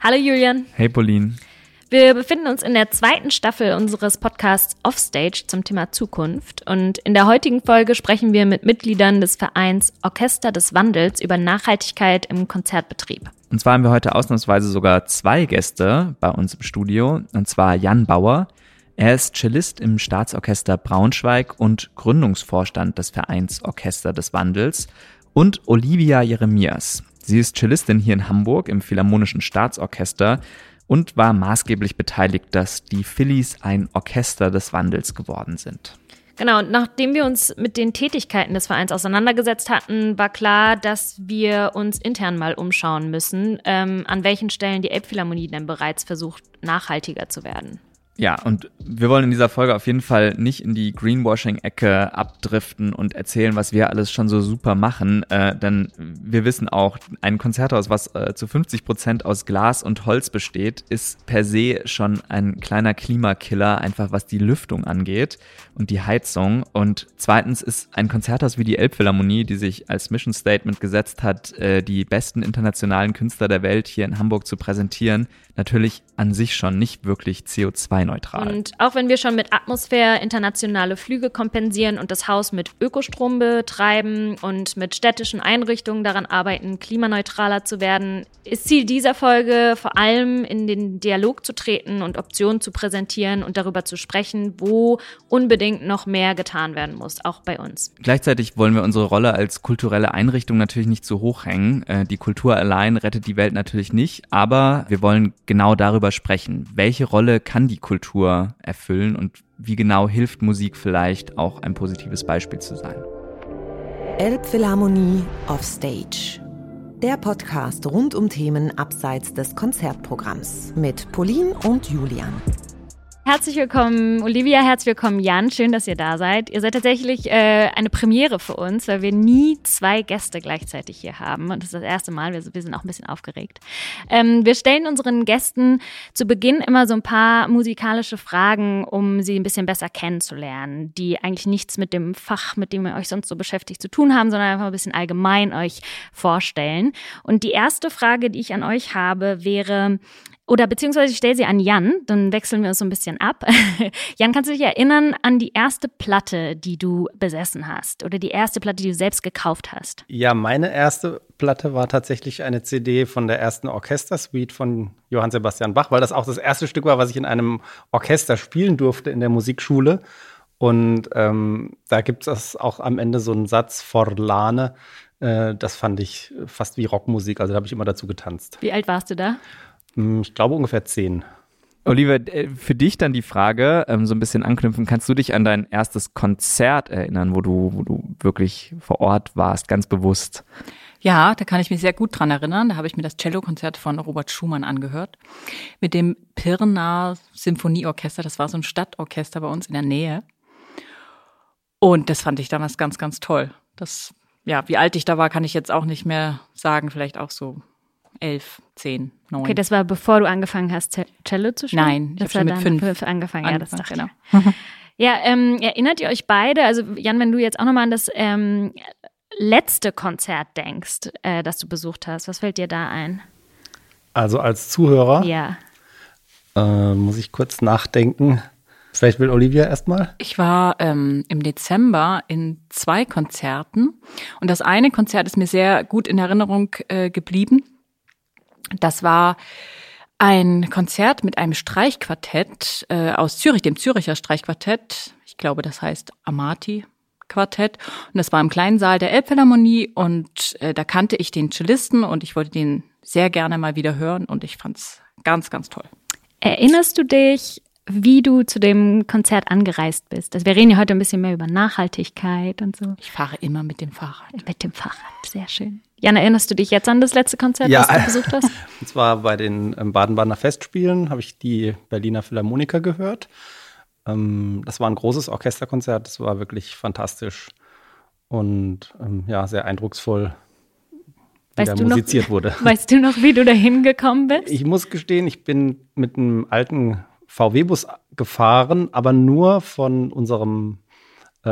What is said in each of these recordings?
Hallo Julian. Hey Pauline. Wir befinden uns in der zweiten Staffel unseres Podcasts Offstage zum Thema Zukunft. Und in der heutigen Folge sprechen wir mit Mitgliedern des Vereins Orchester des Wandels über Nachhaltigkeit im Konzertbetrieb. Und zwar haben wir heute ausnahmsweise sogar zwei Gäste bei uns im Studio. Und zwar Jan Bauer. Er ist Cellist im Staatsorchester Braunschweig und Gründungsvorstand des Vereins Orchester des Wandels. Und Olivia Jeremias. Sie ist Cellistin hier in Hamburg im Philharmonischen Staatsorchester und war maßgeblich beteiligt, dass die Phillies ein Orchester des Wandels geworden sind. Genau, und nachdem wir uns mit den Tätigkeiten des Vereins auseinandergesetzt hatten, war klar, dass wir uns intern mal umschauen müssen, ähm, an welchen Stellen die Elbphilharmonie denn bereits versucht, nachhaltiger zu werden. Ja, und wir wollen in dieser Folge auf jeden Fall nicht in die Greenwashing-Ecke abdriften und erzählen, was wir alles schon so super machen, äh, denn wir wissen auch, ein Konzerthaus, was äh, zu 50 Prozent aus Glas und Holz besteht, ist per se schon ein kleiner Klimakiller, einfach was die Lüftung angeht und die Heizung. Und zweitens ist ein Konzerthaus wie die Elbphilharmonie, die sich als Mission Statement gesetzt hat, äh, die besten internationalen Künstler der Welt hier in Hamburg zu präsentieren, natürlich an sich schon nicht wirklich CO2-neutral. Und auch wenn wir schon mit Atmosphäre internationale Flüge kompensieren und das Haus mit Ökostrom betreiben und mit städtischen Einrichtungen daran arbeiten, klimaneutraler zu werden, ist Ziel dieser Folge vor allem in den Dialog zu treten und Optionen zu präsentieren und darüber zu sprechen, wo unbedingt noch mehr getan werden muss, auch bei uns. Gleichzeitig wollen wir unsere Rolle als kulturelle Einrichtung natürlich nicht zu hoch hängen. Äh, die Kultur allein rettet die Welt natürlich nicht, aber wir wollen genau darüber sprechen. Welche Rolle kann die Kultur erfüllen und wie genau hilft Musik vielleicht auch ein positives Beispiel zu sein? Elbphilharmonie Offstage. Der Podcast rund um Themen abseits des Konzertprogramms mit Pauline und Julian. Herzlich willkommen, Olivia, herzlich willkommen, Jan. Schön, dass ihr da seid. Ihr seid tatsächlich äh, eine Premiere für uns, weil wir nie zwei Gäste gleichzeitig hier haben. Und das ist das erste Mal. Wir, wir sind auch ein bisschen aufgeregt. Ähm, wir stellen unseren Gästen zu Beginn immer so ein paar musikalische Fragen, um sie ein bisschen besser kennenzulernen, die eigentlich nichts mit dem Fach, mit dem ihr euch sonst so beschäftigt, zu tun haben, sondern einfach ein bisschen allgemein euch vorstellen. Und die erste Frage, die ich an euch habe, wäre, oder beziehungsweise ich stelle sie an Jan, dann wechseln wir uns so ein bisschen ab. Jan, kannst du dich erinnern an die erste Platte, die du besessen hast? Oder die erste Platte, die du selbst gekauft hast? Ja, meine erste Platte war tatsächlich eine CD von der ersten Orchestersuite von Johann Sebastian Bach, weil das auch das erste Stück war, was ich in einem Orchester spielen durfte in der Musikschule. Und ähm, da gibt es auch am Ende so einen Satz Forlane. Äh, das fand ich fast wie Rockmusik, also da habe ich immer dazu getanzt. Wie alt warst du da? Hm, ich glaube ungefähr zehn. Oliver, äh, für dich dann die Frage, ähm, so ein bisschen anknüpfen, kannst du dich an dein erstes Konzert erinnern, wo du, wo du wirklich vor Ort warst, ganz bewusst? Ja, da kann ich mich sehr gut dran erinnern. Da habe ich mir das Cellokonzert von Robert Schumann angehört. Mit dem Pirna Symphonieorchester. Das war so ein Stadtorchester bei uns in der Nähe. Und das fand ich damals ganz, ganz toll. Das, ja, wie alt ich da war, kann ich jetzt auch nicht mehr sagen. Vielleicht auch so elf, zehn, neun. Okay, das war bevor du angefangen hast, Cello zu spielen? Nein, ich habe schon mit fünf, fünf angefangen. Ja, das dachte genau. ich. ja, ähm, erinnert ihr euch beide, also Jan, wenn du jetzt auch nochmal an das ähm, letzte Konzert denkst, äh, das du besucht hast, was fällt dir da ein? Also als Zuhörer? Ja. Äh, muss ich kurz nachdenken. Vielleicht will Olivia erstmal. Ich war ähm, im Dezember in zwei Konzerten und das eine Konzert ist mir sehr gut in Erinnerung äh, geblieben. Das war ein Konzert mit einem Streichquartett äh, aus Zürich, dem Züricher Streichquartett. Ich glaube, das heißt Amati. Quartett und das war im kleinen Saal der Elbphilharmonie und äh, da kannte ich den Cellisten und ich wollte den sehr gerne mal wieder hören und ich fand's ganz, ganz toll. Erinnerst du dich, wie du zu dem Konzert angereist bist? Also wir reden ja heute ein bisschen mehr über Nachhaltigkeit und so. Ich fahre immer mit dem Fahrrad. Mit dem Fahrrad, sehr schön. Jan, erinnerst du dich jetzt an das letzte Konzert, ja, was du besucht hast? Und zwar bei den ähm, Baden-Badener Festspielen habe ich die Berliner Philharmoniker gehört. Ähm, das war ein großes Orchesterkonzert, das war wirklich fantastisch und ähm, ja, sehr eindrucksvoll, wie weißt da musiziert noch, wurde. Weißt du noch, wie du da hingekommen bist? Ich muss gestehen, ich bin mit einem alten VW-Bus gefahren, aber nur von unserem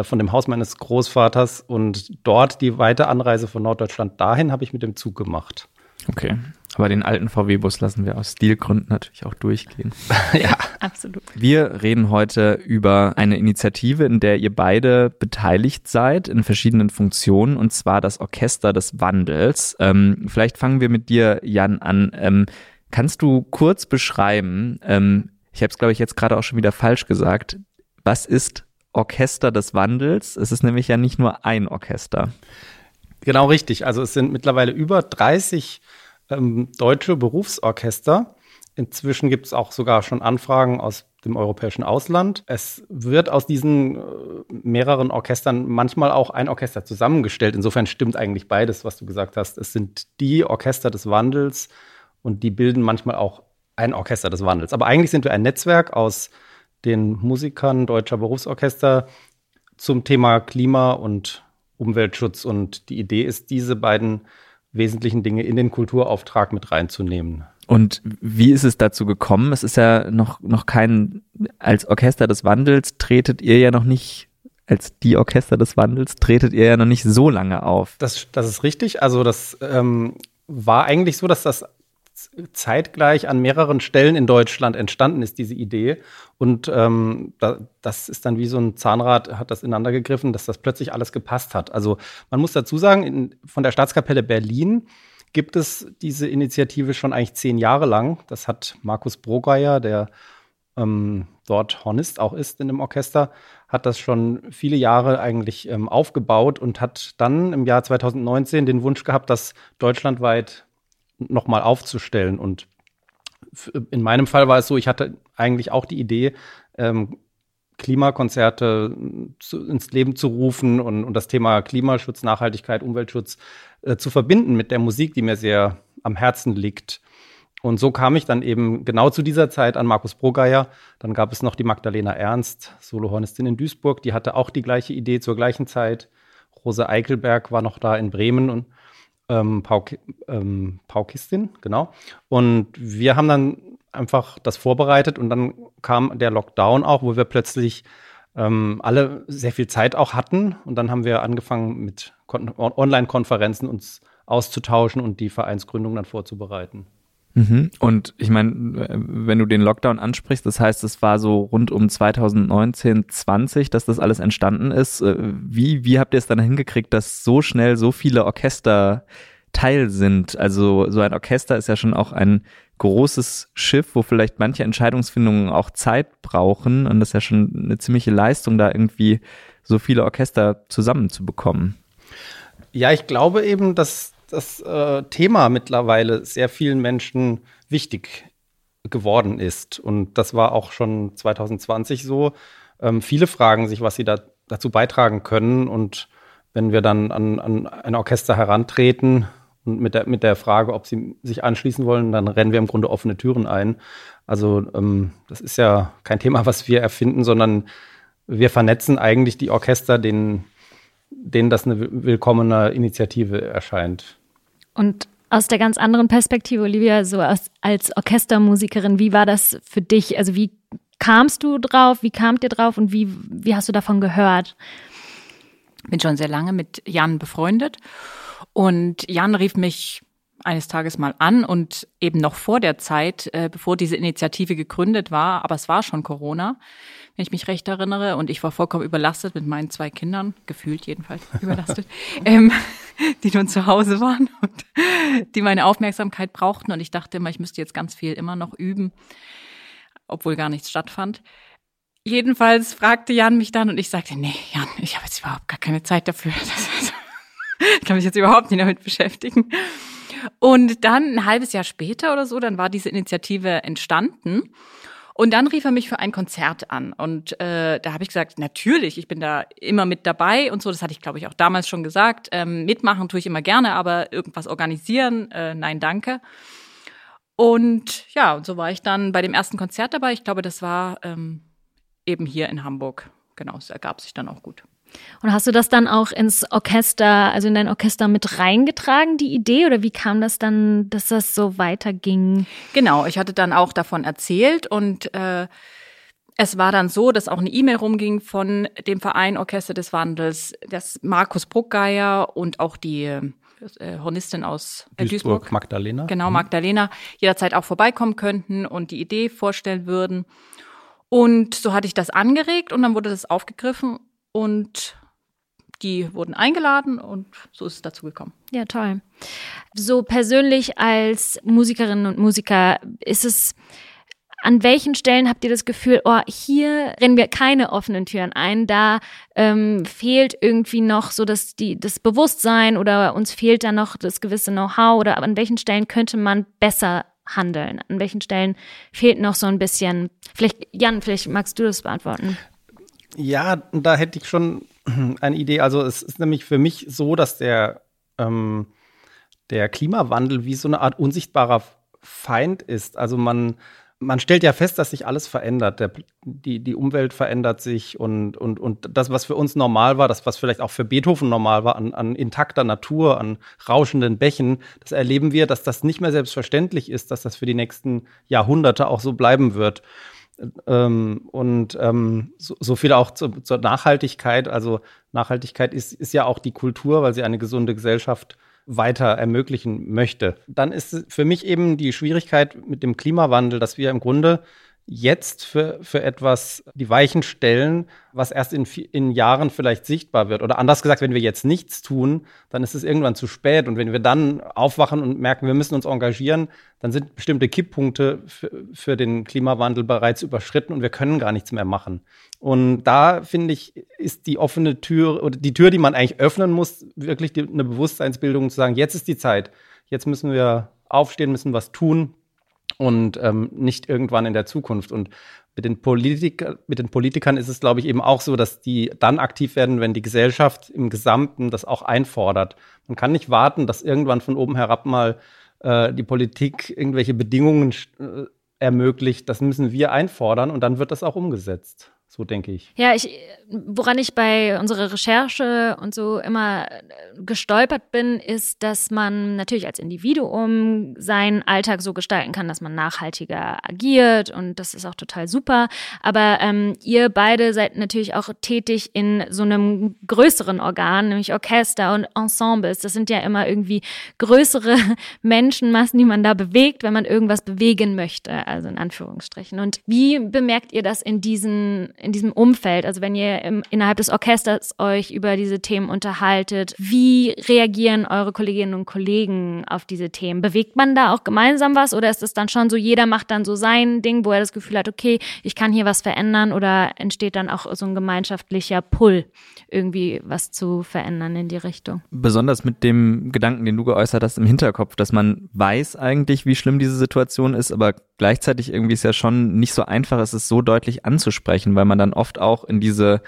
von dem Haus meines Großvaters und dort die weite Anreise von Norddeutschland dahin habe ich mit dem Zug gemacht. Okay. Aber den alten VW-Bus lassen wir aus Stilgründen natürlich auch durchgehen. ja, absolut. Wir reden heute über eine Initiative, in der ihr beide beteiligt seid in verschiedenen Funktionen, und zwar das Orchester des Wandels. Ähm, vielleicht fangen wir mit dir, Jan, an. Ähm, kannst du kurz beschreiben, ähm, ich habe es, glaube ich, jetzt gerade auch schon wieder falsch gesagt, was ist Orchester des Wandels? Es ist nämlich ja nicht nur ein Orchester. Genau richtig. Also es sind mittlerweile über 30 ähm, deutsche Berufsorchester. Inzwischen gibt es auch sogar schon Anfragen aus dem europäischen Ausland. Es wird aus diesen äh, mehreren Orchestern manchmal auch ein Orchester zusammengestellt. Insofern stimmt eigentlich beides, was du gesagt hast. Es sind die Orchester des Wandels und die bilden manchmal auch ein Orchester des Wandels. Aber eigentlich sind wir ein Netzwerk aus den Musikern deutscher Berufsorchester zum Thema Klima und Umweltschutz. Und die Idee ist, diese beiden wesentlichen Dinge in den Kulturauftrag mit reinzunehmen. Und wie ist es dazu gekommen? Es ist ja noch, noch kein, als Orchester des Wandels tretet ihr ja noch nicht, als die Orchester des Wandels tretet ihr ja noch nicht so lange auf. Das, das ist richtig. Also das ähm, war eigentlich so, dass das zeitgleich an mehreren Stellen in Deutschland entstanden ist, diese Idee. Und ähm, da, das ist dann wie so ein Zahnrad, hat das ineinander gegriffen, dass das plötzlich alles gepasst hat. Also man muss dazu sagen, in, von der Staatskapelle Berlin gibt es diese Initiative schon eigentlich zehn Jahre lang. Das hat Markus Brogeier, der ähm, dort Hornist auch ist in dem Orchester, hat das schon viele Jahre eigentlich ähm, aufgebaut und hat dann im Jahr 2019 den Wunsch gehabt, das deutschlandweit nochmal aufzustellen. Und in meinem Fall war es so, ich hatte eigentlich auch die Idee, ähm, Klimakonzerte zu, ins Leben zu rufen und, und, das Thema Klimaschutz, Nachhaltigkeit, Umweltschutz äh, zu verbinden mit der Musik, die mir sehr am Herzen liegt. Und so kam ich dann eben genau zu dieser Zeit an Markus Brogeier. Dann gab es noch die Magdalena Ernst, Solohornistin in Duisburg, die hatte auch die gleiche Idee zur gleichen Zeit. Rose Eichelberg war noch da in Bremen und ähm, Pauk ähm, Paukistin, genau. Und wir haben dann einfach das vorbereitet und dann kam der Lockdown auch, wo wir plötzlich ähm, alle sehr viel Zeit auch hatten. Und dann haben wir angefangen mit Online-Konferenzen uns auszutauschen und die Vereinsgründung dann vorzubereiten. Mhm. Und ich meine, wenn du den Lockdown ansprichst, das heißt, es war so rund um 2019, 20, dass das alles entstanden ist. Äh, wie, wie habt ihr es dann hingekriegt, dass so schnell so viele Orchester Teil sind? Also so ein Orchester ist ja schon auch ein großes Schiff, wo vielleicht manche Entscheidungsfindungen auch Zeit brauchen. Und das ist ja schon eine ziemliche Leistung, da irgendwie so viele Orchester zusammenzubekommen. Ja, ich glaube eben, dass das äh, Thema mittlerweile sehr vielen Menschen wichtig geworden ist. Und das war auch schon 2020 so. Ähm, viele fragen sich, was sie da, dazu beitragen können. Und wenn wir dann an, an ein Orchester herantreten und mit der, mit der Frage, ob sie sich anschließen wollen, dann rennen wir im Grunde offene Türen ein. Also ähm, das ist ja kein Thema, was wir erfinden, sondern wir vernetzen eigentlich die Orchester, denen, denen das eine willkommene Initiative erscheint. Und aus der ganz anderen Perspektive, Olivia, so als, als Orchestermusikerin, wie war das für dich? Also wie kamst du drauf? Wie kamt ihr drauf und wie, wie hast du davon gehört? Bin schon sehr lange mit Jan befreundet und Jan rief mich eines Tages mal an und eben noch vor der Zeit, äh, bevor diese Initiative gegründet war, aber es war schon Corona, wenn ich mich recht erinnere, und ich war vollkommen überlastet mit meinen zwei Kindern, gefühlt jedenfalls überlastet, ähm, die nun zu Hause waren und die meine Aufmerksamkeit brauchten. Und ich dachte immer, ich müsste jetzt ganz viel immer noch üben, obwohl gar nichts stattfand. Jedenfalls fragte Jan mich dann und ich sagte, nee, Jan, ich habe jetzt überhaupt gar keine Zeit dafür. ich kann mich jetzt überhaupt nicht damit beschäftigen. Und dann ein halbes Jahr später oder so, dann war diese Initiative entstanden. Und dann rief er mich für ein Konzert an. Und äh, da habe ich gesagt, natürlich, ich bin da immer mit dabei und so. Das hatte ich, glaube ich, auch damals schon gesagt. Ähm, mitmachen tue ich immer gerne, aber irgendwas organisieren, äh, nein, danke. Und ja, und so war ich dann bei dem ersten Konzert dabei. Ich glaube, das war ähm, eben hier in Hamburg. Genau, es ergab sich dann auch gut. Und hast du das dann auch ins Orchester, also in dein Orchester mit reingetragen, die Idee? Oder wie kam das dann, dass das so weiterging? Genau, ich hatte dann auch davon erzählt und äh, es war dann so, dass auch eine E-Mail rumging von dem Verein Orchester des Wandels, dass Markus Bruckgeier und auch die äh, Hornistin aus äh, Duisburg, Duisburg, Magdalena. Genau, mhm. Magdalena, jederzeit auch vorbeikommen könnten und die Idee vorstellen würden. Und so hatte ich das angeregt und dann wurde das aufgegriffen und die wurden eingeladen und so ist es dazu gekommen. Ja, toll. So persönlich als Musikerinnen und Musiker ist es an welchen Stellen habt ihr das Gefühl, oh, hier rennen wir keine offenen Türen ein, da ähm, fehlt irgendwie noch so das, die, das Bewusstsein oder uns fehlt da noch das gewisse Know-how oder an welchen Stellen könnte man besser handeln? An welchen Stellen fehlt noch so ein bisschen, vielleicht, Jan, vielleicht magst du das beantworten. Ja, da hätte ich schon eine Idee. Also es ist nämlich für mich so, dass der, ähm, der Klimawandel wie so eine Art unsichtbarer Feind ist. Also man man stellt ja fest, dass sich alles verändert. Der, die, die Umwelt verändert sich und, und, und das, was für uns normal war, das, was vielleicht auch für Beethoven normal war, an, an intakter Natur, an rauschenden Bächen, das erleben wir, dass das nicht mehr selbstverständlich ist, dass das für die nächsten Jahrhunderte auch so bleiben wird. Ähm, und ähm, so, so, viel auch zu, zur Nachhaltigkeit. Also Nachhaltigkeit ist, ist ja auch die Kultur, weil sie eine gesunde Gesellschaft weiter ermöglichen möchte. Dann ist für mich eben die Schwierigkeit mit dem Klimawandel, dass wir im Grunde jetzt für, für etwas die Weichen stellen, was erst in, in Jahren vielleicht sichtbar wird. Oder anders gesagt, wenn wir jetzt nichts tun, dann ist es irgendwann zu spät. Und wenn wir dann aufwachen und merken, wir müssen uns engagieren, dann sind bestimmte Kipppunkte für, für den Klimawandel bereits überschritten und wir können gar nichts mehr machen. Und da finde ich, ist die offene Tür oder die Tür, die man eigentlich öffnen muss, wirklich die, eine Bewusstseinsbildung zu sagen, jetzt ist die Zeit. Jetzt müssen wir aufstehen, müssen was tun und ähm, nicht irgendwann in der Zukunft. Und mit den, Politik mit den Politikern ist es, glaube ich, eben auch so, dass die dann aktiv werden, wenn die Gesellschaft im Gesamten das auch einfordert. Man kann nicht warten, dass irgendwann von oben herab mal äh, die Politik irgendwelche Bedingungen äh, ermöglicht. Das müssen wir einfordern und dann wird das auch umgesetzt. So denke ich. Ja, ich, woran ich bei unserer Recherche und so immer äh, gestolpert bin, ist, dass man natürlich als Individuum seinen Alltag so gestalten kann, dass man nachhaltiger agiert und das ist auch total super. Aber ähm, ihr beide seid natürlich auch tätig in so einem größeren Organ, nämlich Orchester und Ensembles. Das sind ja immer irgendwie größere Menschenmassen, die man da bewegt, wenn man irgendwas bewegen möchte, also in Anführungsstrichen. Und wie bemerkt ihr das in diesen in diesem Umfeld, also wenn ihr im, innerhalb des Orchesters euch über diese Themen unterhaltet, wie reagieren eure Kolleginnen und Kollegen auf diese Themen? Bewegt man da auch gemeinsam was oder ist es dann schon so, jeder macht dann so sein Ding, wo er das Gefühl hat, okay, ich kann hier was verändern oder entsteht dann auch so ein gemeinschaftlicher Pull, irgendwie was zu verändern in die Richtung? Besonders mit dem Gedanken, den du geäußert hast im Hinterkopf, dass man weiß eigentlich, wie schlimm diese Situation ist, aber gleichzeitig irgendwie ist ja schon nicht so einfach, es ist so deutlich anzusprechen, weil man dann oft auch in diese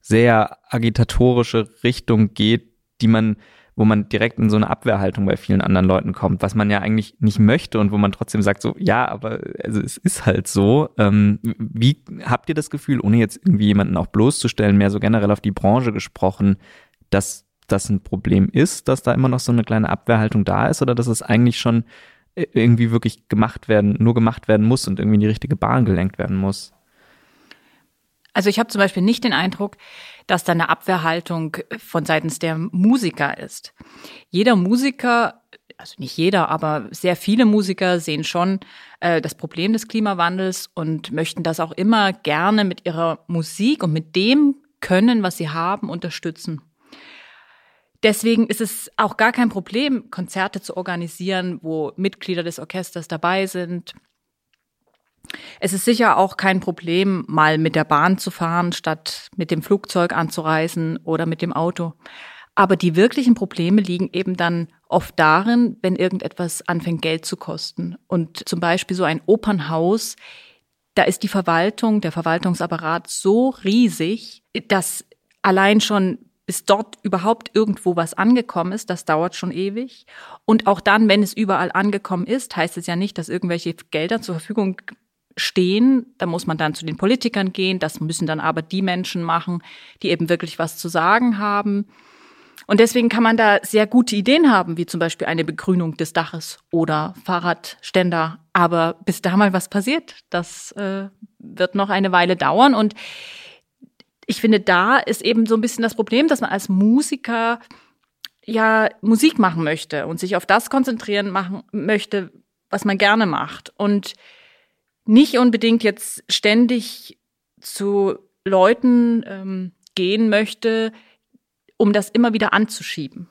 sehr agitatorische Richtung geht, die man, wo man direkt in so eine Abwehrhaltung bei vielen anderen Leuten kommt, was man ja eigentlich nicht möchte und wo man trotzdem sagt so, ja, aber also es ist halt so. Ähm, wie habt ihr das Gefühl, ohne jetzt irgendwie jemanden auch bloßzustellen, mehr so generell auf die Branche gesprochen, dass das ein Problem ist, dass da immer noch so eine kleine Abwehrhaltung da ist oder dass es eigentlich schon irgendwie wirklich gemacht werden, nur gemacht werden muss und irgendwie in die richtige Bahn gelenkt werden muss. Also ich habe zum Beispiel nicht den Eindruck, dass da eine Abwehrhaltung von seitens der Musiker ist. Jeder Musiker, also nicht jeder, aber sehr viele Musiker sehen schon äh, das Problem des Klimawandels und möchten das auch immer gerne mit ihrer Musik und mit dem Können, was sie haben, unterstützen. Deswegen ist es auch gar kein Problem, Konzerte zu organisieren, wo Mitglieder des Orchesters dabei sind. Es ist sicher auch kein Problem, mal mit der Bahn zu fahren, statt mit dem Flugzeug anzureisen oder mit dem Auto. Aber die wirklichen Probleme liegen eben dann oft darin, wenn irgendetwas anfängt, Geld zu kosten. Und zum Beispiel so ein Opernhaus, da ist die Verwaltung, der Verwaltungsapparat so riesig, dass allein schon bis dort überhaupt irgendwo was angekommen ist, das dauert schon ewig. Und auch dann, wenn es überall angekommen ist, heißt es ja nicht, dass irgendwelche Gelder zur Verfügung stehen. Da muss man dann zu den Politikern gehen. Das müssen dann aber die Menschen machen, die eben wirklich was zu sagen haben. Und deswegen kann man da sehr gute Ideen haben, wie zum Beispiel eine Begrünung des Daches oder Fahrradständer. Aber bis da mal was passiert, das äh, wird noch eine Weile dauern. Und ich finde, da ist eben so ein bisschen das Problem, dass man als Musiker ja Musik machen möchte und sich auf das konzentrieren machen möchte, was man gerne macht und nicht unbedingt jetzt ständig zu Leuten ähm, gehen möchte, um das immer wieder anzuschieben.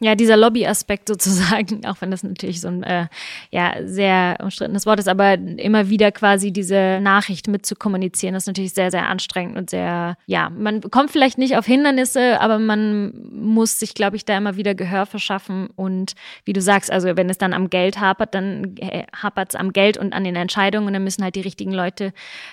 Ja, dieser Lobby-Aspekt sozusagen, auch wenn das natürlich so ein äh, ja, sehr umstrittenes Wort ist, aber immer wieder quasi diese Nachricht mit zu kommunizieren, ist natürlich sehr, sehr anstrengend und sehr, ja, man kommt vielleicht nicht auf Hindernisse, aber man muss sich, glaube ich, da immer wieder Gehör verschaffen. Und wie du sagst, also wenn es dann am Geld hapert, dann äh, hapert es am Geld und an den Entscheidungen und dann müssen halt die richtigen Leute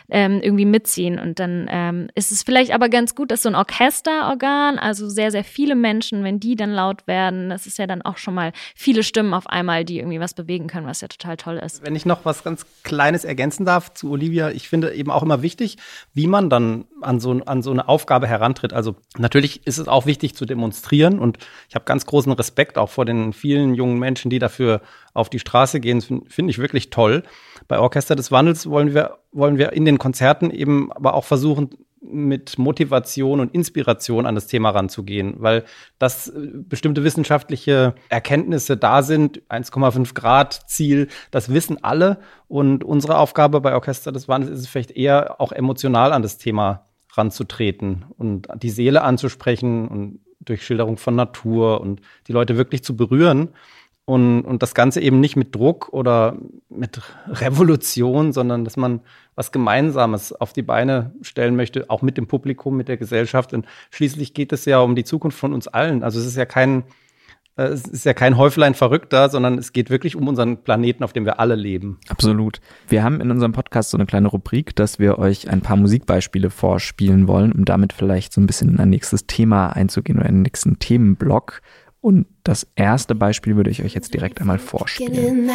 ähm, irgendwie mitziehen. Und dann ähm, ist es vielleicht aber ganz gut, dass so ein Orchesterorgan, also sehr, sehr viele Menschen, wenn die dann laut werden, werden. Das ist ja dann auch schon mal viele Stimmen auf einmal, die irgendwie was bewegen können, was ja total toll ist. Wenn ich noch was ganz Kleines ergänzen darf zu Olivia, ich finde eben auch immer wichtig, wie man dann an so, an so eine Aufgabe herantritt. Also natürlich ist es auch wichtig zu demonstrieren und ich habe ganz großen Respekt auch vor den vielen jungen Menschen, die dafür auf die Straße gehen. Finde find ich wirklich toll. Bei Orchester des Wandels wollen wir, wollen wir in den Konzerten eben aber auch versuchen, mit Motivation und Inspiration an das Thema ranzugehen, weil das äh, bestimmte wissenschaftliche Erkenntnisse da sind, 1,5 Grad Ziel, das wissen alle. Und unsere Aufgabe bei Orchester des Wandels ist es vielleicht eher auch emotional an das Thema ranzutreten und die Seele anzusprechen und durch Schilderung von Natur und die Leute wirklich zu berühren und, und das Ganze eben nicht mit Druck oder mit Revolution, sondern dass man was Gemeinsames auf die Beine stellen möchte, auch mit dem Publikum, mit der Gesellschaft. Und schließlich geht es ja um die Zukunft von uns allen. Also es ist ja kein, äh, es ist ja kein Häuflein Verrückter, sondern es geht wirklich um unseren Planeten, auf dem wir alle leben. Absolut. Wir haben in unserem Podcast so eine kleine Rubrik, dass wir euch ein paar Musikbeispiele vorspielen wollen, um damit vielleicht so ein bisschen in ein nächstes Thema einzugehen oder in den nächsten Themenblock. Und das erste Beispiel würde ich euch jetzt direkt einmal vorspielen.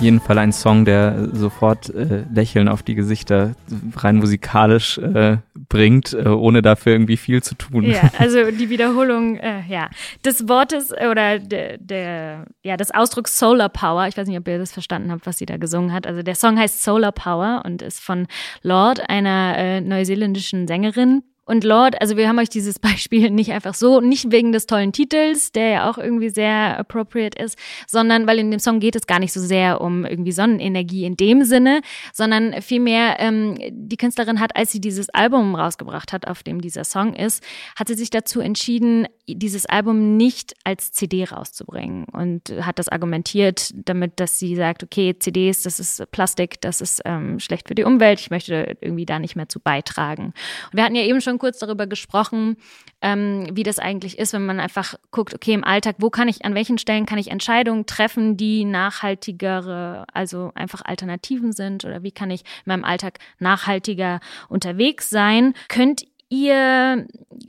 Jeden Fall ein Song, der sofort äh, Lächeln auf die Gesichter rein musikalisch äh, bringt, äh, ohne dafür irgendwie viel zu tun. Ja, also die Wiederholung, äh, ja, des Wortes äh, oder der, der, ja, des Ausdrucks Solar Power. Ich weiß nicht, ob ihr das verstanden habt, was sie da gesungen hat. Also der Song heißt Solar Power und ist von Lord, einer äh, neuseeländischen Sängerin. Und Lord, also wir haben euch dieses Beispiel nicht einfach so, nicht wegen des tollen Titels, der ja auch irgendwie sehr appropriate ist, sondern weil in dem Song geht es gar nicht so sehr um irgendwie Sonnenenergie in dem Sinne, sondern vielmehr ähm, die Künstlerin hat, als sie dieses Album rausgebracht hat, auf dem dieser Song ist, hat sie sich dazu entschieden, dieses Album nicht als CD rauszubringen und hat das argumentiert damit, dass sie sagt, okay, CDs, das ist Plastik, das ist ähm, schlecht für die Umwelt, ich möchte irgendwie da nicht mehr zu beitragen. Und wir hatten ja eben schon kurz darüber gesprochen, ähm, wie das eigentlich ist, wenn man einfach guckt, okay, im Alltag, wo kann ich, an welchen Stellen kann ich Entscheidungen treffen, die nachhaltigere, also einfach Alternativen sind oder wie kann ich in meinem Alltag nachhaltiger unterwegs sein? Könnt ihr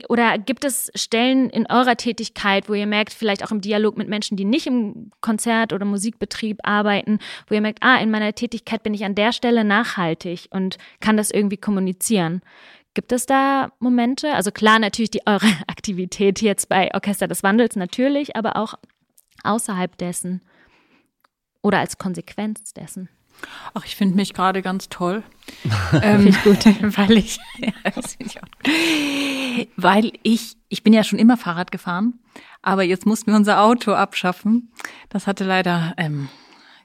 oder gibt es Stellen in eurer Tätigkeit, wo ihr merkt, vielleicht auch im Dialog mit Menschen, die nicht im Konzert- oder Musikbetrieb arbeiten, wo ihr merkt, ah, in meiner Tätigkeit bin ich an der Stelle nachhaltig und kann das irgendwie kommunizieren? Gibt es da Momente? Also klar, natürlich die eure Aktivität jetzt bei Orchester des Wandels natürlich, aber auch außerhalb dessen oder als Konsequenz dessen. Ach, ich finde mich gerade ganz toll. ähm, ich gut, weil ich, ja, ich weil ich, ich bin ja schon immer Fahrrad gefahren, aber jetzt mussten wir unser Auto abschaffen. Das hatte leider ähm,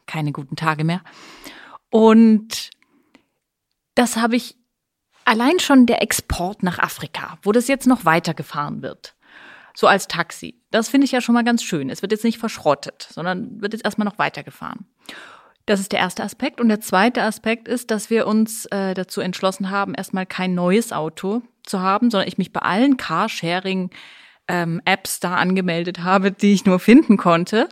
keine guten Tage mehr. Und das habe ich Allein schon der Export nach Afrika, wo das jetzt noch weitergefahren wird. So als Taxi. Das finde ich ja schon mal ganz schön. Es wird jetzt nicht verschrottet, sondern wird jetzt erstmal noch weitergefahren. Das ist der erste Aspekt. Und der zweite Aspekt ist, dass wir uns äh, dazu entschlossen haben, erstmal kein neues Auto zu haben, sondern ich mich bei allen Carsharing ähm, da angemeldet habe, die ich nur finden konnte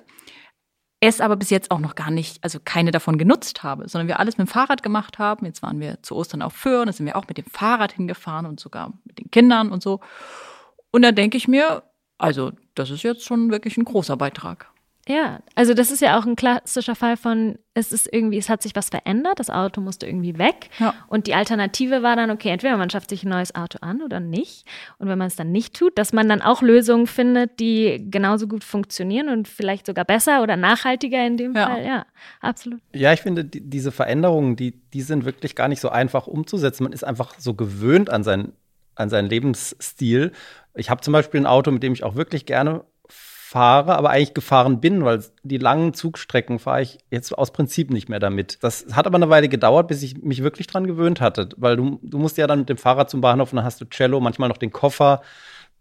es aber bis jetzt auch noch gar nicht, also keine davon genutzt habe, sondern wir alles mit dem Fahrrad gemacht haben. Jetzt waren wir zu Ostern auf Föhr, da sind wir auch mit dem Fahrrad hingefahren und sogar mit den Kindern und so. Und da denke ich mir, also das ist jetzt schon wirklich ein großer Beitrag. Ja, also das ist ja auch ein klassischer Fall von, es ist irgendwie, es hat sich was verändert, das Auto musste irgendwie weg. Ja. Und die Alternative war dann, okay, entweder man schafft sich ein neues Auto an oder nicht. Und wenn man es dann nicht tut, dass man dann auch Lösungen findet, die genauso gut funktionieren und vielleicht sogar besser oder nachhaltiger in dem ja. Fall. Ja, absolut. Ja, ich finde, die, diese Veränderungen, die, die sind wirklich gar nicht so einfach umzusetzen. Man ist einfach so gewöhnt an seinen, an seinen Lebensstil. Ich habe zum Beispiel ein Auto, mit dem ich auch wirklich gerne fahre, aber eigentlich gefahren bin, weil die langen Zugstrecken fahre ich jetzt aus Prinzip nicht mehr damit. Das hat aber eine Weile gedauert, bis ich mich wirklich dran gewöhnt hatte, weil du, du musst ja dann mit dem Fahrrad zum Bahnhof und dann hast du Cello, manchmal noch den Koffer,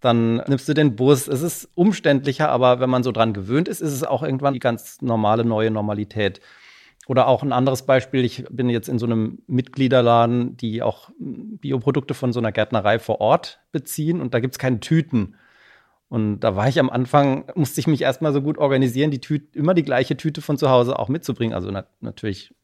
dann nimmst du den Bus. Es ist umständlicher, aber wenn man so dran gewöhnt ist, ist es auch irgendwann die ganz normale neue Normalität. Oder auch ein anderes Beispiel, ich bin jetzt in so einem Mitgliederladen, die auch Bioprodukte von so einer Gärtnerei vor Ort beziehen und da gibt es keine Tüten. Und da war ich am Anfang, musste ich mich erstmal so gut organisieren, die Tüte, immer die gleiche Tüte von zu Hause auch mitzubringen. Also na, natürlich,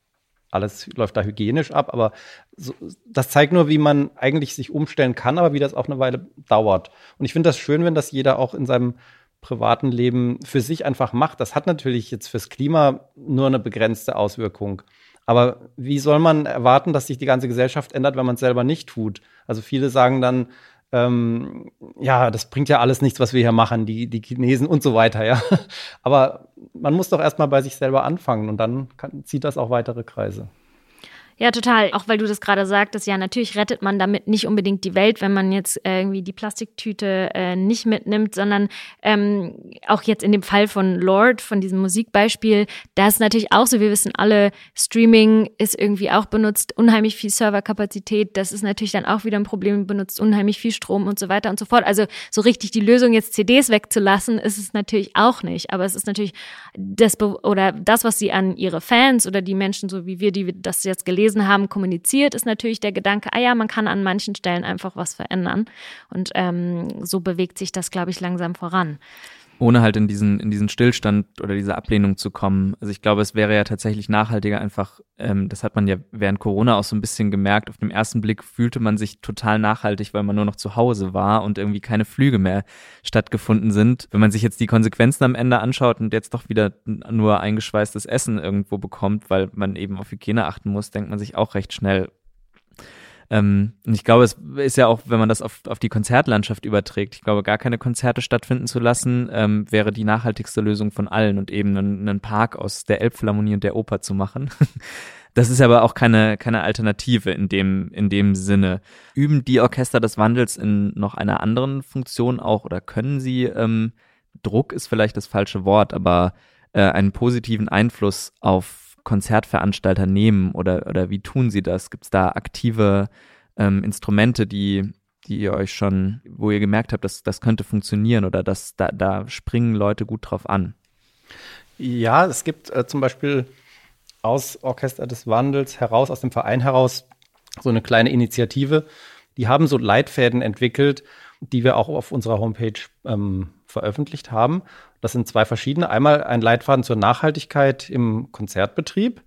alles läuft da hygienisch ab, aber so, das zeigt nur, wie man eigentlich sich umstellen kann, aber wie das auch eine Weile dauert. Und ich finde das schön, wenn das jeder auch in seinem privaten Leben für sich einfach macht. Das hat natürlich jetzt fürs Klima nur eine begrenzte Auswirkung. Aber wie soll man erwarten, dass sich die ganze Gesellschaft ändert, wenn man es selber nicht tut? Also viele sagen dann, ähm, ja, das bringt ja alles nichts, was wir hier machen, die, die Chinesen und so weiter, ja. Aber man muss doch erstmal bei sich selber anfangen und dann kann, zieht das auch weitere Kreise. Ja, total. Auch weil du das gerade sagtest, ja, natürlich rettet man damit nicht unbedingt die Welt, wenn man jetzt äh, irgendwie die Plastiktüte äh, nicht mitnimmt, sondern ähm, auch jetzt in dem Fall von Lord, von diesem Musikbeispiel, da ist natürlich auch so, wir wissen alle, Streaming ist irgendwie auch benutzt unheimlich viel Serverkapazität. Das ist natürlich dann auch wieder ein Problem, benutzt unheimlich viel Strom und so weiter und so fort. Also so richtig die Lösung, jetzt CDs wegzulassen, ist es natürlich auch nicht. Aber es ist natürlich das, oder das, was sie an ihre Fans oder die Menschen, so wie wir, die das jetzt gelesen haben, kommuniziert, ist natürlich der Gedanke, ah ja, man kann an manchen Stellen einfach was verändern. Und ähm, so bewegt sich das, glaube ich, langsam voran ohne halt in diesen, in diesen Stillstand oder diese Ablehnung zu kommen. Also ich glaube, es wäre ja tatsächlich nachhaltiger einfach, ähm, das hat man ja während Corona auch so ein bisschen gemerkt, auf den ersten Blick fühlte man sich total nachhaltig, weil man nur noch zu Hause war und irgendwie keine Flüge mehr stattgefunden sind. Wenn man sich jetzt die Konsequenzen am Ende anschaut und jetzt doch wieder nur eingeschweißtes Essen irgendwo bekommt, weil man eben auf Hygiene achten muss, denkt man sich auch recht schnell, ähm, und ich glaube, es ist ja auch, wenn man das auf, auf die Konzertlandschaft überträgt, ich glaube, gar keine Konzerte stattfinden zu lassen, ähm, wäre die nachhaltigste Lösung von allen und eben einen, einen Park aus der Elbphilharmonie und der Oper zu machen. Das ist aber auch keine, keine Alternative in dem, in dem Sinne. Üben die Orchester des Wandels in noch einer anderen Funktion auch oder können sie, ähm, Druck ist vielleicht das falsche Wort, aber äh, einen positiven Einfluss auf Konzertveranstalter nehmen oder, oder wie tun sie das? Gibt es da aktive ähm, Instrumente, die, die ihr euch schon, wo ihr gemerkt habt, dass das könnte funktionieren oder dass da, da springen Leute gut drauf an? Ja, es gibt äh, zum Beispiel aus Orchester des Wandels heraus, aus dem Verein heraus, so eine kleine Initiative. Die haben so Leitfäden entwickelt, die wir auch auf unserer Homepage ähm, veröffentlicht haben. Das sind zwei verschiedene. Einmal ein Leitfaden zur Nachhaltigkeit im Konzertbetrieb.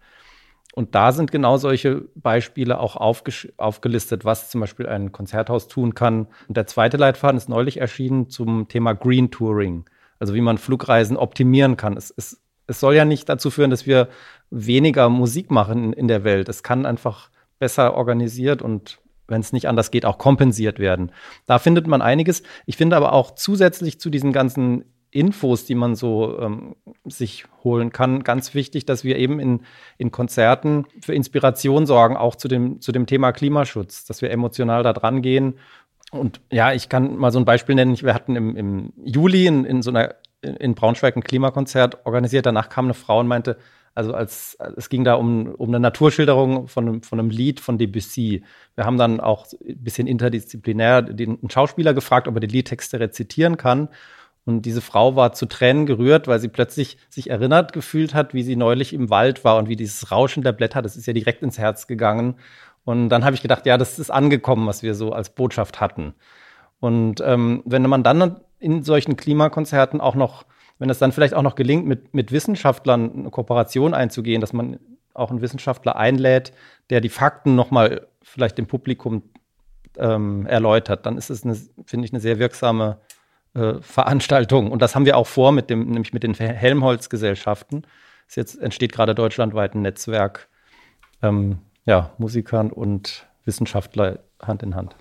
Und da sind genau solche Beispiele auch aufgelistet, was zum Beispiel ein Konzerthaus tun kann. Und der zweite Leitfaden ist neulich erschienen zum Thema Green Touring, also wie man Flugreisen optimieren kann. Es, es, es soll ja nicht dazu führen, dass wir weniger Musik machen in der Welt. Es kann einfach besser organisiert und wenn es nicht anders geht, auch kompensiert werden. Da findet man einiges. Ich finde aber auch zusätzlich zu diesen ganzen Infos, die man so ähm, sich holen kann, ganz wichtig, dass wir eben in, in Konzerten für Inspiration sorgen, auch zu dem, zu dem Thema Klimaschutz, dass wir emotional da dran gehen. Und ja, ich kann mal so ein Beispiel nennen. Wir hatten im, im Juli in, in so einer in Braunschweig ein Klimakonzert organisiert. Danach kam eine Frau und meinte, also als es ging da um, um eine Naturschilderung von, von einem Lied von Debussy. Wir haben dann auch ein bisschen interdisziplinär den Schauspieler gefragt, ob er die Liedtexte rezitieren kann. Und diese Frau war zu Tränen gerührt, weil sie plötzlich sich erinnert gefühlt hat, wie sie neulich im Wald war und wie dieses Rauschen der Blätter, das ist ja direkt ins Herz gegangen. Und dann habe ich gedacht, ja, das ist angekommen, was wir so als Botschaft hatten. Und ähm, wenn man dann in solchen Klimakonzerten auch noch wenn es dann vielleicht auch noch gelingt, mit, mit Wissenschaftlern eine Kooperation einzugehen, dass man auch einen Wissenschaftler einlädt, der die Fakten nochmal vielleicht dem Publikum ähm, erläutert, dann ist es, finde ich, eine sehr wirksame äh, Veranstaltungen. Und das haben wir auch vor mit dem, nämlich mit den Helmholtz-Gesellschaften. Jetzt entsteht gerade deutschlandweit ein Netzwerk, ähm, ja, Musikern und Wissenschaftler Hand in Hand.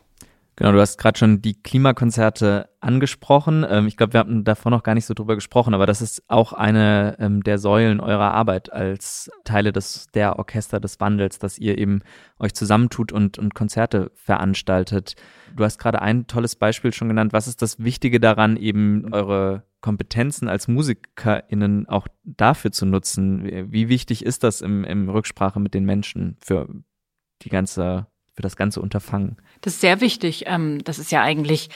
Genau, du hast gerade schon die Klimakonzerte angesprochen. Ähm, ich glaube, wir haben davor noch gar nicht so drüber gesprochen, aber das ist auch eine ähm, der Säulen eurer Arbeit als Teile des, der Orchester des Wandels, dass ihr eben euch zusammentut und, und Konzerte veranstaltet. Du hast gerade ein tolles Beispiel schon genannt. Was ist das Wichtige daran, eben eure Kompetenzen als MusikerInnen auch dafür zu nutzen? Wie wichtig ist das im, im Rücksprache mit den Menschen für die ganze für das ganze Unterfangen. Das ist sehr wichtig. Ähm, das ist ja eigentlich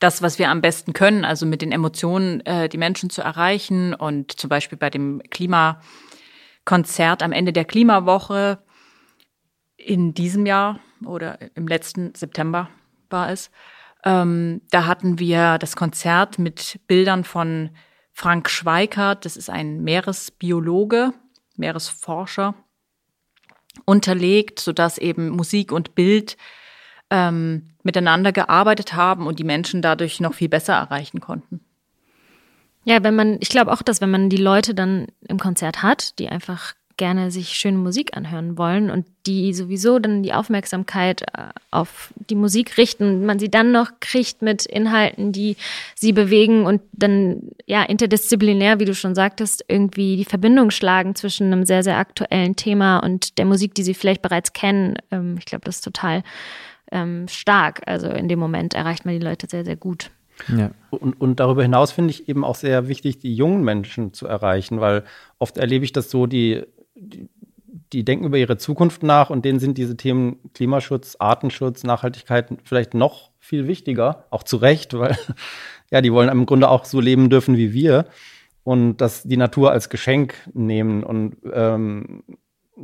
das, was wir am besten können, also mit den Emotionen äh, die Menschen zu erreichen und zum Beispiel bei dem Klimakonzert am Ende der Klimawoche in diesem Jahr oder im letzten September war es. Ähm, da hatten wir das Konzert mit Bildern von Frank Schweikart. Das ist ein Meeresbiologe, Meeresforscher unterlegt, sodass eben Musik und Bild ähm, miteinander gearbeitet haben und die Menschen dadurch noch viel besser erreichen konnten. Ja, wenn man, ich glaube auch, dass wenn man die Leute dann im Konzert hat, die einfach gerne sich schöne Musik anhören wollen und die sowieso dann die Aufmerksamkeit äh, auf die Musik richten, man sie dann noch kriegt mit Inhalten, die sie bewegen und dann ja interdisziplinär, wie du schon sagtest, irgendwie die Verbindung schlagen zwischen einem sehr, sehr aktuellen Thema und der Musik, die sie vielleicht bereits kennen. Ähm, ich glaube, das ist total ähm, stark. Also in dem Moment erreicht man die Leute sehr, sehr gut. Ja. Und, und darüber hinaus finde ich eben auch sehr wichtig, die jungen Menschen zu erreichen, weil oft erlebe ich das so, die die, denken über ihre Zukunft nach und denen sind diese Themen Klimaschutz, Artenschutz, Nachhaltigkeit vielleicht noch viel wichtiger, auch zu Recht, weil ja, die wollen im Grunde auch so leben dürfen wie wir und das die Natur als Geschenk nehmen und ähm,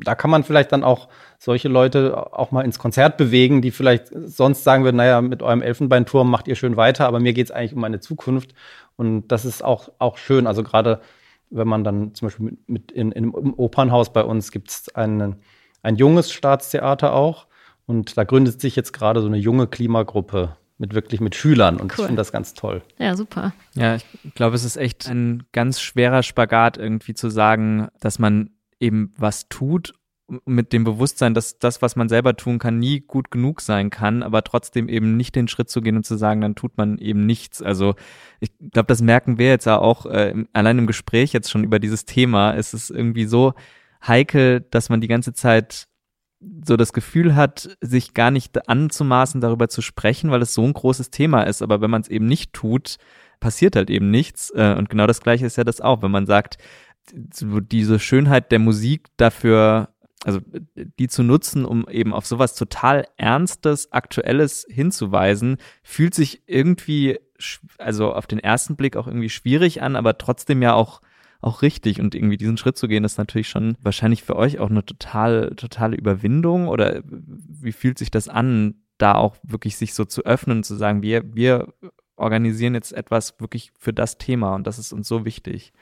da kann man vielleicht dann auch solche Leute auch mal ins Konzert bewegen, die vielleicht sonst sagen würden, naja, mit eurem Elfenbeinturm macht ihr schön weiter, aber mir geht es eigentlich um meine Zukunft. Und das ist auch, auch schön. Also gerade wenn man dann zum Beispiel mit, mit in, in, im Opernhaus bei uns gibt es ein, ein junges Staatstheater auch. Und da gründet sich jetzt gerade so eine junge Klimagruppe mit wirklich mit Schülern und cool. ich finde das ganz toll. Ja, super. Ja, ich glaube, es ist echt ein ganz schwerer Spagat irgendwie zu sagen, dass man eben was tut mit dem Bewusstsein, dass das, was man selber tun kann, nie gut genug sein kann, aber trotzdem eben nicht den Schritt zu gehen und zu sagen, dann tut man eben nichts. Also ich glaube, das merken wir jetzt auch äh, allein im Gespräch jetzt schon über dieses Thema. Es ist irgendwie so heikel, dass man die ganze Zeit so das Gefühl hat, sich gar nicht anzumaßen, darüber zu sprechen, weil es so ein großes Thema ist. Aber wenn man es eben nicht tut, passiert halt eben nichts. Äh, und genau das Gleiche ist ja das auch, wenn man sagt, diese Schönheit der Musik dafür also die zu nutzen, um eben auf sowas total Ernstes, Aktuelles hinzuweisen, fühlt sich irgendwie, also auf den ersten Blick auch irgendwie schwierig an, aber trotzdem ja auch auch richtig und irgendwie diesen Schritt zu gehen, ist natürlich schon wahrscheinlich für euch auch eine total, totale Überwindung oder wie fühlt sich das an, da auch wirklich sich so zu öffnen und zu sagen, wir, wir organisieren jetzt etwas wirklich für das Thema und das ist uns so wichtig.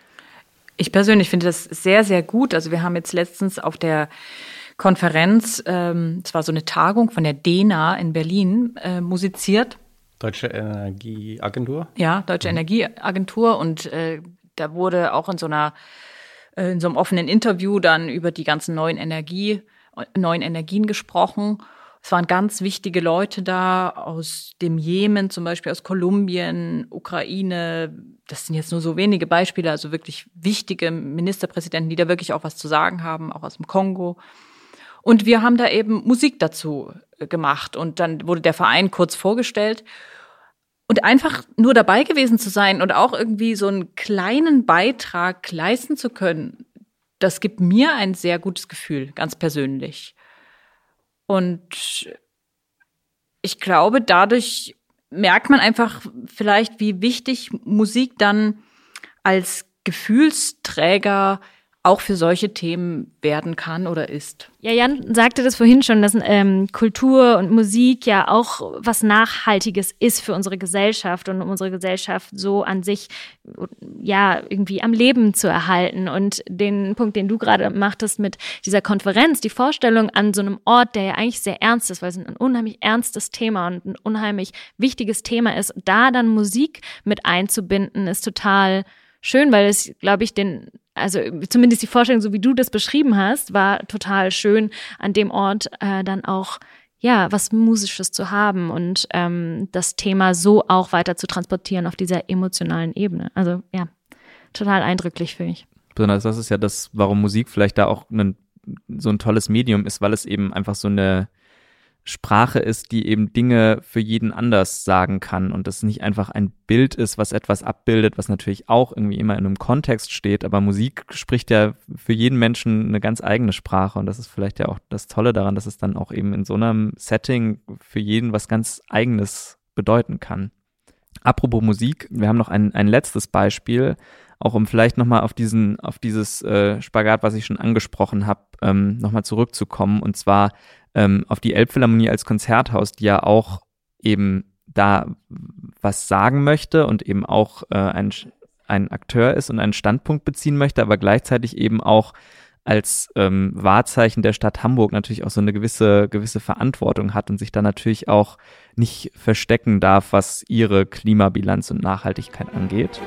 Ich persönlich finde das sehr, sehr gut. Also wir haben jetzt letztens auf der Konferenz, ähm, es war so eine Tagung von der DENA in Berlin, äh, musiziert. Deutsche Energieagentur? Ja, Deutsche mhm. Energieagentur. Und äh, da wurde auch in so einer, äh, in so einem offenen Interview dann über die ganzen neuen Energie, neuen Energien gesprochen. Es waren ganz wichtige Leute da aus dem Jemen, zum Beispiel aus Kolumbien, Ukraine. Das sind jetzt nur so wenige Beispiele, also wirklich wichtige Ministerpräsidenten, die da wirklich auch was zu sagen haben, auch aus dem Kongo. Und wir haben da eben Musik dazu äh, gemacht und dann wurde der Verein kurz vorgestellt. Und einfach nur dabei gewesen zu sein und auch irgendwie so einen kleinen Beitrag leisten zu können, das gibt mir ein sehr gutes Gefühl, ganz persönlich. Und ich glaube, dadurch merkt man einfach vielleicht, wie wichtig Musik dann als Gefühlsträger auch für solche Themen werden kann oder ist. Ja, Jan sagte das vorhin schon, dass ähm, Kultur und Musik ja auch was Nachhaltiges ist für unsere Gesellschaft und um unsere Gesellschaft so an sich ja irgendwie am Leben zu erhalten. Und den Punkt, den du gerade machtest mit dieser Konferenz, die Vorstellung an so einem Ort, der ja eigentlich sehr ernst ist, weil es ein unheimlich ernstes Thema und ein unheimlich wichtiges Thema ist, da dann Musik mit einzubinden, ist total schön, weil es, glaube ich, den also zumindest die Vorstellung, so wie du das beschrieben hast, war total schön, an dem Ort äh, dann auch ja was Musisches zu haben und ähm, das Thema so auch weiter zu transportieren auf dieser emotionalen Ebene. Also ja, total eindrücklich für mich. Besonders das ist ja das, warum Musik vielleicht da auch ein, so ein tolles Medium ist, weil es eben einfach so eine Sprache ist, die eben Dinge für jeden anders sagen kann und das nicht einfach ein Bild ist, was etwas abbildet, was natürlich auch irgendwie immer in einem Kontext steht, aber Musik spricht ja für jeden Menschen eine ganz eigene Sprache und das ist vielleicht ja auch das Tolle daran, dass es dann auch eben in so einem Setting für jeden was ganz eigenes bedeuten kann. Apropos Musik, wir haben noch ein, ein letztes Beispiel, auch um vielleicht nochmal auf diesen, auf dieses äh, Spagat, was ich schon angesprochen habe, ähm, nochmal zurückzukommen. Und zwar ähm, auf die Elbphilharmonie als Konzerthaus, die ja auch eben da was sagen möchte und eben auch äh, ein, ein Akteur ist und einen Standpunkt beziehen möchte, aber gleichzeitig eben auch als ähm, Wahrzeichen der Stadt Hamburg natürlich auch so eine gewisse, gewisse Verantwortung hat und sich da natürlich auch nicht verstecken darf, was ihre Klimabilanz und Nachhaltigkeit angeht.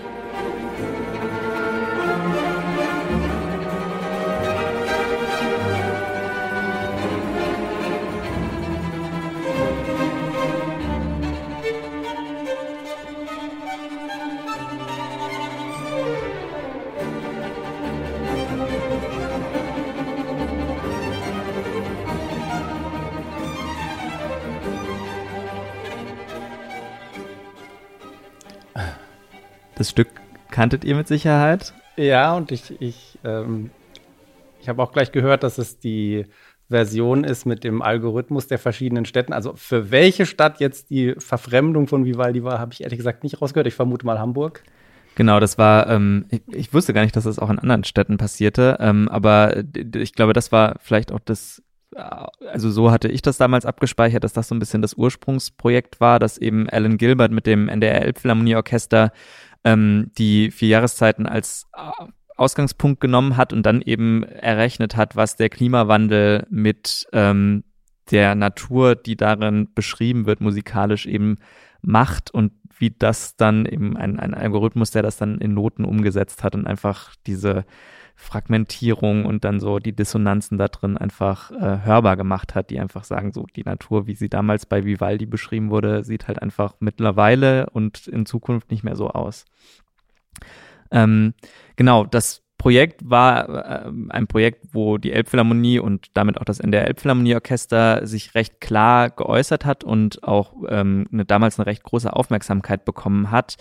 Das Stück kanntet ihr mit Sicherheit? Ja, und ich, ich, ähm, ich habe auch gleich gehört, dass es die Version ist mit dem Algorithmus der verschiedenen Städten. Also für welche Stadt jetzt die Verfremdung von Vivaldi war, habe ich ehrlich gesagt nicht rausgehört. Ich vermute mal Hamburg. Genau, das war, ähm, ich, ich, wusste gar nicht, dass das auch in anderen Städten passierte, ähm, aber ich glaube, das war vielleicht auch das, also so hatte ich das damals abgespeichert, dass das so ein bisschen das Ursprungsprojekt war, dass eben Alan Gilbert mit dem NDR Elbphilharmonieorchester ähm, die vier Jahreszeiten als äh, Ausgangspunkt genommen hat und dann eben errechnet hat, was der Klimawandel mit ähm, der Natur, die darin beschrieben wird, musikalisch eben macht und wie das dann eben ein, ein Algorithmus, der das dann in Noten umgesetzt hat und einfach diese Fragmentierung und dann so die Dissonanzen da drin einfach äh, hörbar gemacht hat, die einfach sagen, so die Natur, wie sie damals bei Vivaldi beschrieben wurde, sieht halt einfach mittlerweile und in Zukunft nicht mehr so aus. Ähm, genau, das Projekt war äh, ein Projekt, wo die Elbphilharmonie und damit auch das NDR Elbphilharmonieorchester sich recht klar geäußert hat und auch ähm, eine, damals eine recht große Aufmerksamkeit bekommen hat.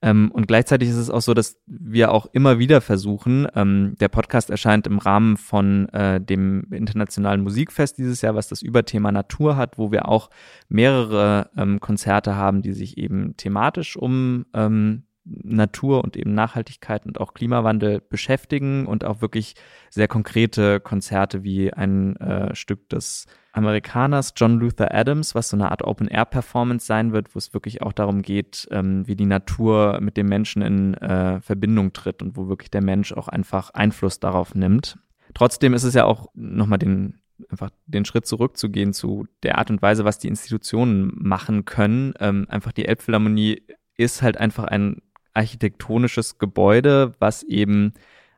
Ähm, und gleichzeitig ist es auch so, dass wir auch immer wieder versuchen, ähm, der Podcast erscheint im Rahmen von äh, dem Internationalen Musikfest dieses Jahr, was das Überthema Natur hat, wo wir auch mehrere ähm, Konzerte haben, die sich eben thematisch um ähm, Natur und eben Nachhaltigkeit und auch Klimawandel beschäftigen und auch wirklich sehr konkrete Konzerte wie ein äh, Stück des Amerikaners John Luther Adams, was so eine Art Open-Air-Performance sein wird, wo es wirklich auch darum geht, ähm, wie die Natur mit dem Menschen in äh, Verbindung tritt und wo wirklich der Mensch auch einfach Einfluss darauf nimmt. Trotzdem ist es ja auch nochmal den einfach den Schritt zurückzugehen zu der Art und Weise, was die Institutionen machen können. Ähm, einfach die Elbphilharmonie ist halt einfach ein architektonisches Gebäude, was eben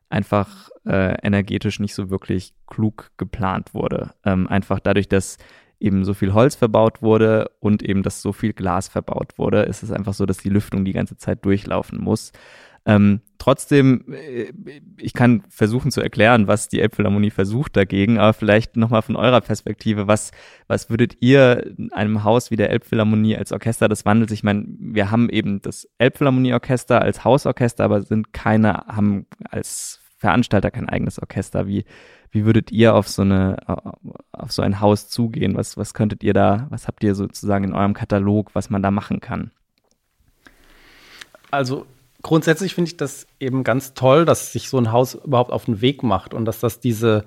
einfach äh, energetisch nicht so wirklich klug geplant wurde. Ähm, einfach dadurch, dass eben so viel Holz verbaut wurde und eben, dass so viel Glas verbaut wurde, ist es einfach so, dass die Lüftung die ganze Zeit durchlaufen muss. Ähm, trotzdem, äh, ich kann versuchen zu erklären, was die Elbphilharmonie versucht dagegen, aber vielleicht nochmal von eurer Perspektive, was, was würdet ihr in einem Haus wie der Elbphilharmonie als Orchester des Wandels, ich meine, wir haben eben das Elbphilharmonieorchester als Hausorchester, aber sind keine, haben als Veranstalter kein eigenes Orchester. Wie, wie würdet ihr auf so eine, auf so ein Haus zugehen? Was, was könntet ihr da, was habt ihr sozusagen in eurem Katalog, was man da machen kann? Also grundsätzlich finde ich das eben ganz toll, dass sich so ein Haus überhaupt auf den Weg macht und dass das diese,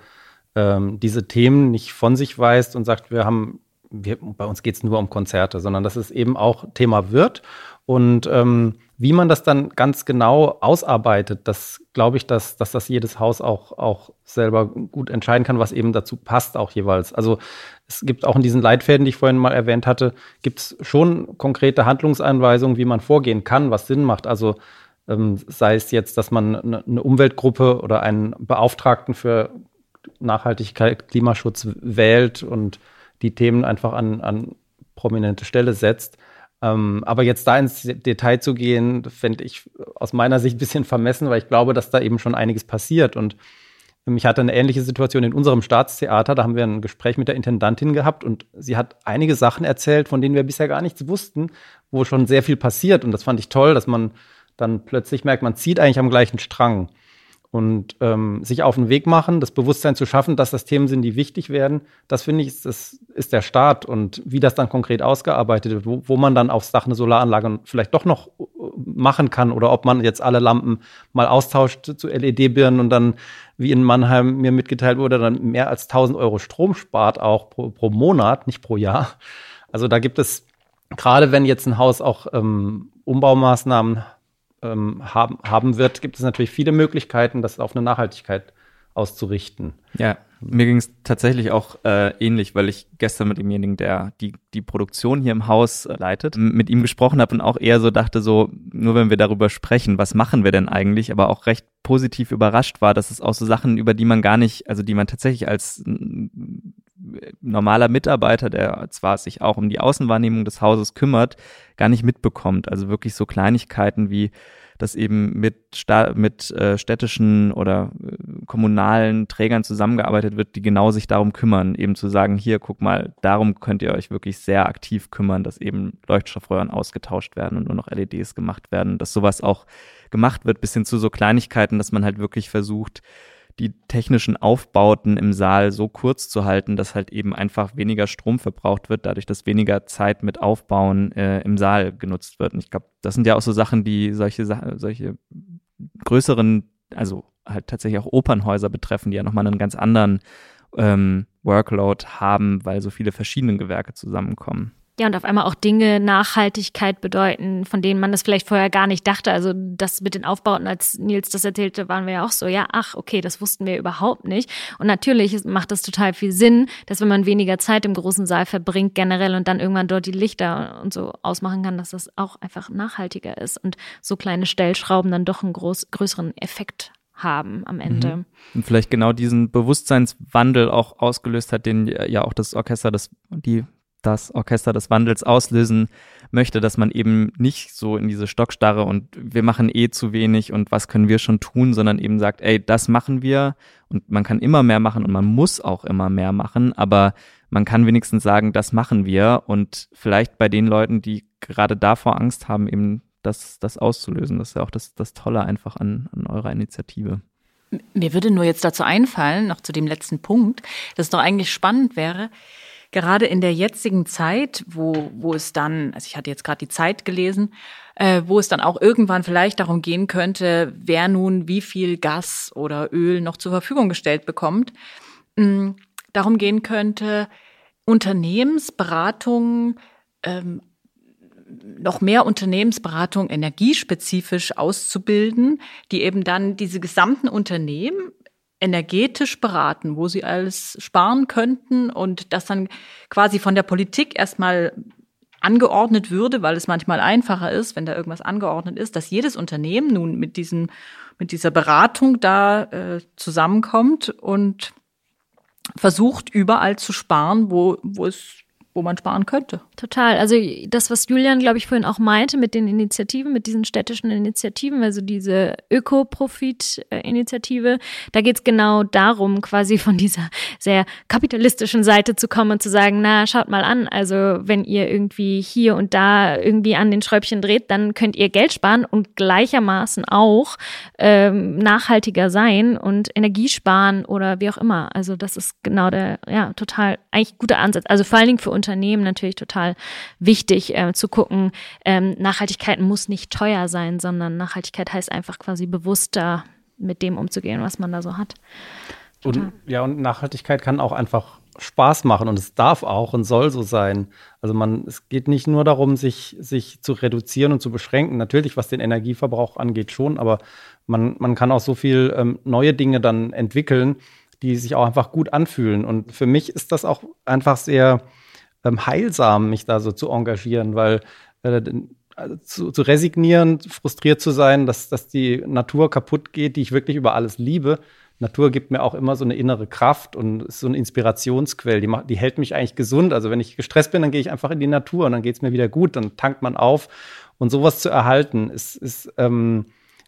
ähm, diese Themen nicht von sich weist und sagt, wir haben, wir, bei uns geht es nur um Konzerte, sondern dass es eben auch Thema wird. Und ähm, wie man das dann ganz genau ausarbeitet, das glaube ich, dass, dass das jedes Haus auch, auch selber gut entscheiden kann, was eben dazu passt, auch jeweils. Also es gibt auch in diesen Leitfäden, die ich vorhin mal erwähnt hatte, gibt es schon konkrete Handlungsanweisungen, wie man vorgehen kann, was Sinn macht. Also sei es jetzt, dass man eine, Umweltgruppe oder einen Beauftragten für Nachhaltigkeit, Klimaschutz wählt und die Themen einfach an, an prominente Stelle setzt ähm, aber jetzt da ins Detail zu gehen, fände ich aus meiner Sicht ein bisschen vermessen, weil ich glaube, dass da eben schon einiges passiert. Und ich hatte eine ähnliche Situation in unserem Staatstheater. Da haben wir ein Gespräch mit der Intendantin gehabt und sie hat einige Sachen erzählt, von denen wir bisher gar nichts wussten, wo schon sehr viel passiert. Und das fand ich toll, dass man dann plötzlich merkt, man zieht eigentlich am gleichen Strang und ähm, sich auf den Weg machen, das Bewusstsein zu schaffen, dass das Themen sind, die wichtig werden, das finde ich, das ist der Start und wie das dann konkret ausgearbeitet wird, wo, wo man dann aufs Dach eine Solaranlage vielleicht doch noch äh, machen kann oder ob man jetzt alle Lampen mal austauscht zu LED-Birnen und dann, wie in Mannheim mir mitgeteilt wurde, dann mehr als 1000 Euro Strom spart auch pro, pro Monat, nicht pro Jahr. Also da gibt es, gerade wenn jetzt ein Haus auch ähm, Umbaumaßnahmen ähm, haben, haben wird, gibt es natürlich viele Möglichkeiten, das auf eine Nachhaltigkeit auszurichten. Ja, mir ging es tatsächlich auch äh, ähnlich, weil ich gestern mit demjenigen, der die, die Produktion hier im Haus äh, leitet, mit ihm gesprochen habe und auch eher so dachte, so, nur wenn wir darüber sprechen, was machen wir denn eigentlich, aber auch recht positiv überrascht war, dass es auch so Sachen, über die man gar nicht, also die man tatsächlich als normaler Mitarbeiter, der zwar sich auch um die Außenwahrnehmung des Hauses kümmert, gar nicht mitbekommt. Also wirklich so Kleinigkeiten wie dass eben mit, Sta mit äh, städtischen oder äh, kommunalen Trägern zusammengearbeitet wird, die genau sich darum kümmern, eben zu sagen, hier, guck mal, darum könnt ihr euch wirklich sehr aktiv kümmern, dass eben Leuchtstoffröhren ausgetauscht werden und nur noch LEDs gemacht werden, dass sowas auch gemacht wird, bis hin zu so Kleinigkeiten, dass man halt wirklich versucht, die technischen Aufbauten im Saal so kurz zu halten, dass halt eben einfach weniger Strom verbraucht wird, dadurch, dass weniger Zeit mit Aufbauen äh, im Saal genutzt wird. Und ich glaube, das sind ja auch so Sachen, die solche, solche größeren, also halt tatsächlich auch Opernhäuser betreffen, die ja nochmal einen ganz anderen ähm, Workload haben, weil so viele verschiedene Gewerke zusammenkommen. Ja, und auf einmal auch Dinge Nachhaltigkeit bedeuten, von denen man das vielleicht vorher gar nicht dachte. Also das mit den Aufbauten, als Nils das erzählte, waren wir ja auch so, ja, ach, okay, das wussten wir überhaupt nicht. Und natürlich macht das total viel Sinn, dass wenn man weniger Zeit im großen Saal verbringt generell und dann irgendwann dort die Lichter und so ausmachen kann, dass das auch einfach nachhaltiger ist und so kleine Stellschrauben dann doch einen groß, größeren Effekt haben am Ende. Mhm. Und vielleicht genau diesen Bewusstseinswandel auch ausgelöst hat, den ja auch das Orchester, das, die das Orchester des Wandels auslösen möchte, dass man eben nicht so in diese Stockstarre und wir machen eh zu wenig und was können wir schon tun, sondern eben sagt, ey, das machen wir und man kann immer mehr machen und man muss auch immer mehr machen, aber man kann wenigstens sagen, das machen wir und vielleicht bei den Leuten, die gerade davor Angst haben, eben das, das auszulösen. Das ist ja auch das, das Tolle einfach an, an eurer Initiative. Mir würde nur jetzt dazu einfallen, noch zu dem letzten Punkt, dass es doch eigentlich spannend wäre, gerade in der jetzigen Zeit, wo, wo es dann, also ich hatte jetzt gerade die Zeit gelesen, äh, wo es dann auch irgendwann vielleicht darum gehen könnte, wer nun wie viel Gas oder Öl noch zur Verfügung gestellt bekommt, mh, mm, darum gehen könnte, Unternehmensberatung ähm, noch mehr Unternehmensberatung energiespezifisch auszubilden, die eben dann diese gesamten Unternehmen energetisch beraten, wo sie alles sparen könnten und das dann quasi von der Politik erstmal angeordnet würde, weil es manchmal einfacher ist, wenn da irgendwas angeordnet ist, dass jedes Unternehmen nun mit diesem mit dieser Beratung da äh, zusammenkommt und versucht überall zu sparen, wo wo es wo man sparen könnte. Total. Also das, was Julian, glaube ich, vorhin auch meinte mit den Initiativen, mit diesen städtischen Initiativen, also diese Öko-Profit-Initiative, da geht es genau darum, quasi von dieser sehr kapitalistischen Seite zu kommen und zu sagen, na, schaut mal an, also wenn ihr irgendwie hier und da irgendwie an den Schräubchen dreht, dann könnt ihr Geld sparen und gleichermaßen auch ähm, nachhaltiger sein und Energie sparen oder wie auch immer. Also das ist genau der, ja, total eigentlich guter Ansatz. Also vor allen Dingen für Unternehmen Unternehmen natürlich total wichtig äh, zu gucken, ähm, Nachhaltigkeit muss nicht teuer sein, sondern Nachhaltigkeit heißt einfach quasi bewusster mit dem umzugehen, was man da so hat. Und, ja, und Nachhaltigkeit kann auch einfach Spaß machen und es darf auch und soll so sein. Also man, es geht nicht nur darum, sich, sich zu reduzieren und zu beschränken. Natürlich, was den Energieverbrauch angeht, schon, aber man, man kann auch so viel ähm, neue Dinge dann entwickeln, die sich auch einfach gut anfühlen. Und für mich ist das auch einfach sehr heilsam, mich da so zu engagieren, weil äh, also zu, zu resignieren, frustriert zu sein, dass, dass die Natur kaputt geht, die ich wirklich über alles liebe. Natur gibt mir auch immer so eine innere Kraft und ist so eine Inspirationsquelle. Die, macht, die hält mich eigentlich gesund. Also wenn ich gestresst bin, dann gehe ich einfach in die Natur und dann geht es mir wieder gut. Dann tankt man auf. Und sowas zu erhalten, ist, ist ähm,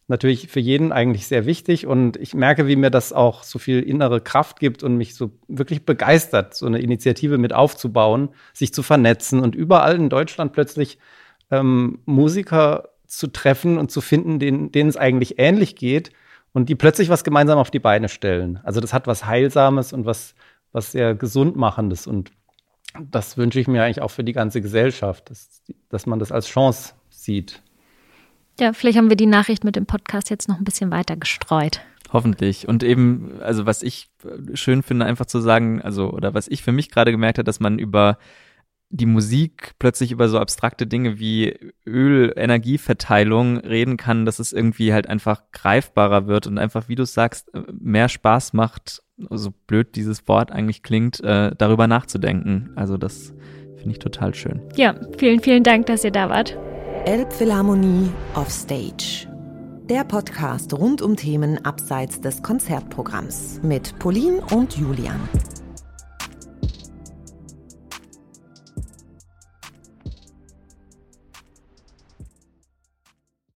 natürlich für jeden eigentlich sehr wichtig. Und ich merke, wie mir das auch so viel innere Kraft gibt und mich so wirklich begeistert, so eine Initiative mit aufzubauen, sich zu vernetzen und überall in Deutschland plötzlich ähm, Musiker zu treffen und zu finden, denen, denen es eigentlich ähnlich geht und die plötzlich was gemeinsam auf die Beine stellen. Also das hat was Heilsames und was, was sehr gesund machendes und das wünsche ich mir eigentlich auch für die ganze Gesellschaft, dass, dass man das als Chance sieht. Ja, vielleicht haben wir die Nachricht mit dem Podcast jetzt noch ein bisschen weiter gestreut. Hoffentlich. Und eben, also was ich schön finde, einfach zu sagen, also, oder was ich für mich gerade gemerkt habe, dass man über die Musik plötzlich über so abstrakte Dinge wie Öl, Energieverteilung reden kann, dass es irgendwie halt einfach greifbarer wird und einfach, wie du sagst, mehr Spaß macht, so blöd dieses Wort eigentlich klingt, äh, darüber nachzudenken. Also das finde ich total schön. Ja, vielen, vielen Dank, dass ihr da wart. Elbphilharmonie off Stage. Der Podcast rund um Themen abseits des Konzertprogramms mit Pauline und Julian.